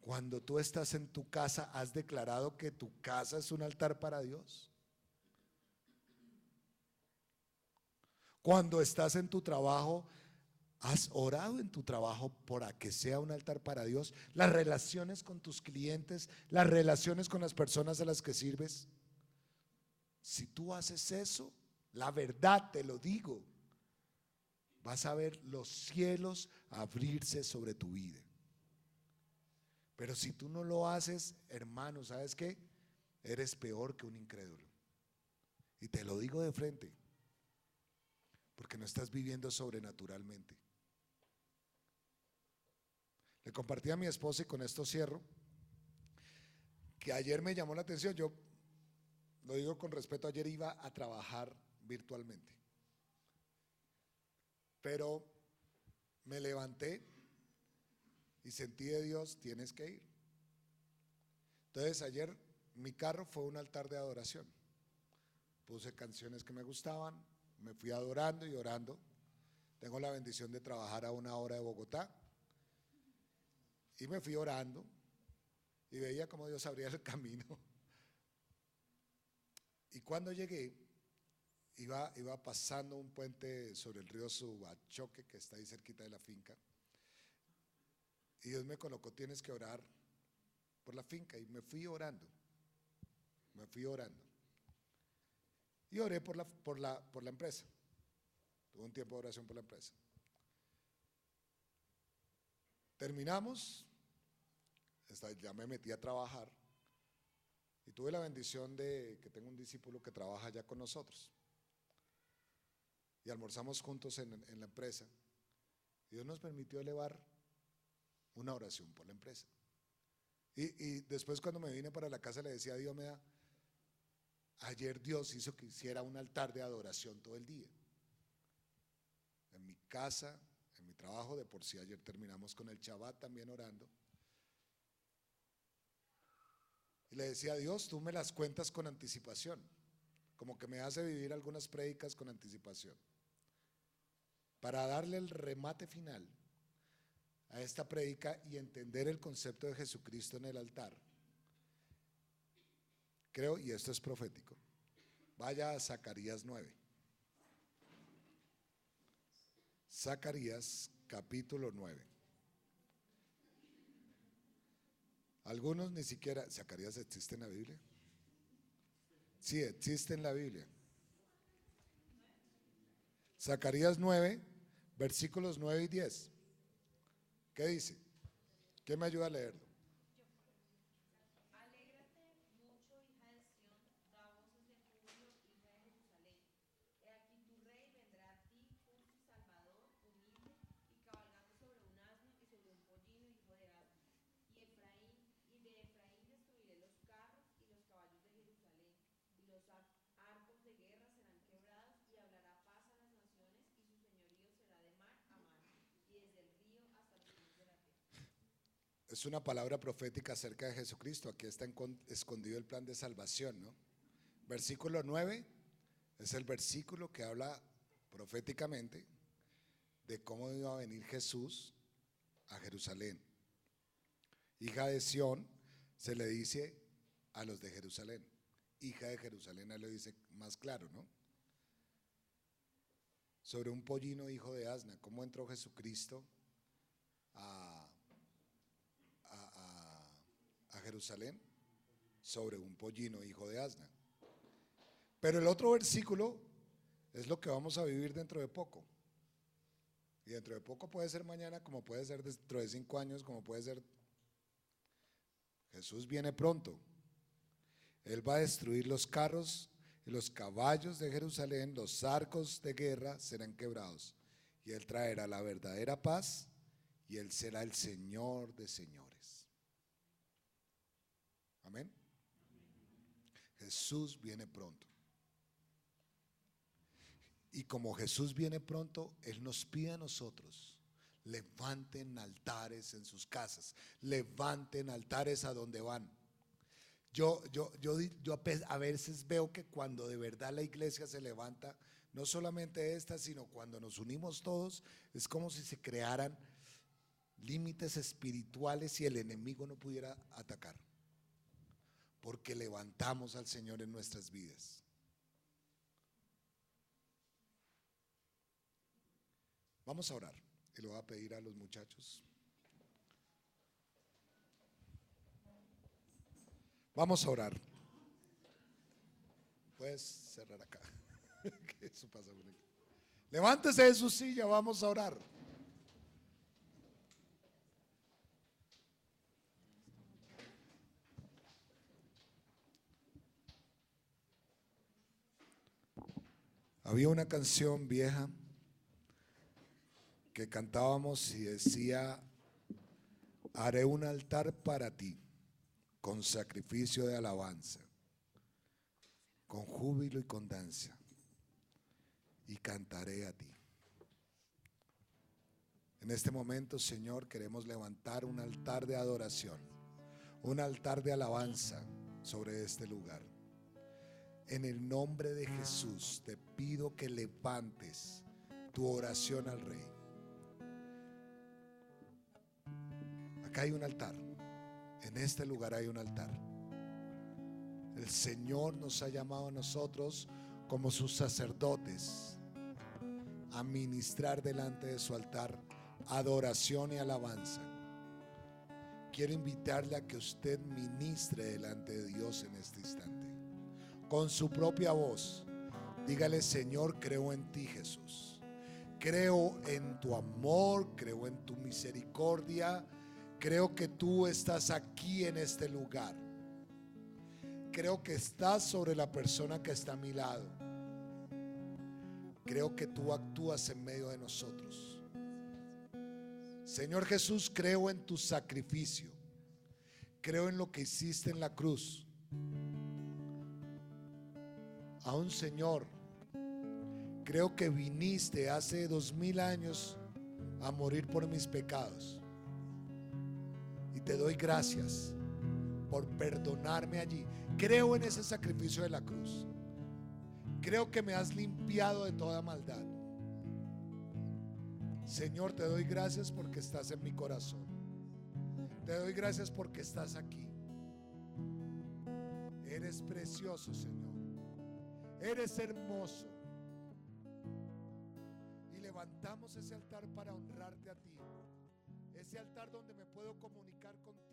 Cuando tú estás en tu casa, ¿has declarado que tu casa es un altar para Dios? Cuando estás en tu trabajo, ¿has orado en tu trabajo para que sea un altar para Dios? Las relaciones con tus clientes, las relaciones con las personas a las que sirves. Si tú haces eso, la verdad te lo digo, vas a ver los cielos abrirse sobre tu vida. Pero si tú no lo haces, hermano, ¿sabes qué? Eres peor que un incrédulo. Y te lo digo de frente, porque no estás viviendo sobrenaturalmente. Le compartí a mi esposa y con esto cierro, que ayer me llamó la atención, yo lo digo con respeto, ayer iba a trabajar virtualmente, pero me levanté y sentí de Dios, tienes que ir. Entonces ayer mi carro fue un altar de adoración. Puse canciones que me gustaban, me fui adorando y orando. Tengo la bendición de trabajar a una hora de Bogotá. Y me fui orando y veía cómo Dios abría el camino. Y cuando llegué, iba, iba pasando un puente sobre el río Subachoque, que está ahí cerquita de la finca. Y Dios me colocó, tienes que orar por la finca. Y me fui orando. Me fui orando. Y oré por la, por la, por la empresa. Tuve un tiempo de oración por la empresa. Terminamos. Ya me metí a trabajar. Y tuve la bendición de que tengo un discípulo que trabaja ya con nosotros. Y almorzamos juntos en, en la empresa. Y Dios nos permitió elevar una oración por la empresa. Y, después cuando me vine para la casa le decía a Dios, me da, ayer Dios hizo que hiciera un altar de adoración todo el día. En mi casa, en mi trabajo, de por sí ayer terminamos con el Shabbat también orando. Y le decía a Dios, tú me las cuentas con anticipación, como que me hace vivir algunas prédicas con anticipación, para darle el remate final a esta predica y entender el concepto de Jesucristo en el altar. Creo, y esto es profético, vaya a Zacarías 9. Zacarías capítulo 9. Algunos ni siquiera, ¿Zacarías existe en la Biblia? Sí, existe en la Biblia. Zacarías 9, versículos 9 y 10. ¿Qué dice? ¿Qué me ayuda a leerlo? Es una palabra profética acerca de Jesucristo. Aquí está escondido el plan de salvación, ¿no? Versículo 9 es el versículo que habla proféticamente de cómo iba a venir Jesús a Jerusalén. Hija de Sión se le dice a los de Jerusalén. Hija de Jerusalén, le dice más claro, ¿no? Sobre un pollino hijo de asna, ¿cómo entró Jesucristo a, a Jerusalén? Sobre un pollino hijo de asna. Pero el otro versículo es lo que vamos a vivir dentro de poco. Y dentro de poco puede ser mañana, como puede ser dentro de cinco años, como puede ser... Jesús viene pronto. Él va a destruir los carros y los caballos de Jerusalén, los arcos de guerra serán quebrados. Y Él traerá la verdadera paz y Él será el Señor de señores. Amén. Jesús viene pronto. Y como Jesús viene pronto, Él nos pide a nosotros, levanten altares en sus casas, levanten altares a donde van. Yo, yo, yo, yo a veces veo que cuando de verdad la iglesia se levanta, no solamente esta, sino cuando nos unimos todos, es como si se crearan límites espirituales y el enemigo no pudiera atacar. Porque levantamos al Señor en nuestras vidas. Vamos a orar y lo voy a pedir a los muchachos. Vamos a orar. Puedes cerrar acá. Eso pasa Levántese de su silla, vamos a orar. Había una canción vieja que cantábamos y decía, haré un altar para ti con sacrificio de alabanza, con júbilo y con danza, y cantaré a ti. En este momento, Señor, queremos levantar un altar de adoración, un altar de alabanza sobre este lugar. En el nombre de Jesús te pido que levantes tu oración al Rey. hay un altar. En este lugar hay un altar. El Señor nos ha llamado a nosotros como sus sacerdotes a ministrar delante de su altar adoración y alabanza. Quiero invitarle a que usted ministre delante de Dios en este instante. Con su propia voz, dígale, Señor, creo en ti, Jesús. Creo en tu amor, creo en tu misericordia Creo que tú estás aquí en este lugar. Creo que estás sobre la persona que está a mi lado. Creo que tú actúas en medio de nosotros. Señor Jesús, creo en tu sacrificio. Creo en lo que hiciste en la cruz. Aún Señor, creo que viniste hace dos mil años a morir por mis pecados te doy gracias por perdonarme allí. Creo en ese sacrificio de la cruz. Creo que me has limpiado de toda maldad. Señor, te doy gracias porque estás en mi corazón. Te doy gracias porque estás aquí. Eres precioso, Señor. Eres hermoso. Levantamos ese altar para honrarte a ti. Ese altar donde me puedo comunicar contigo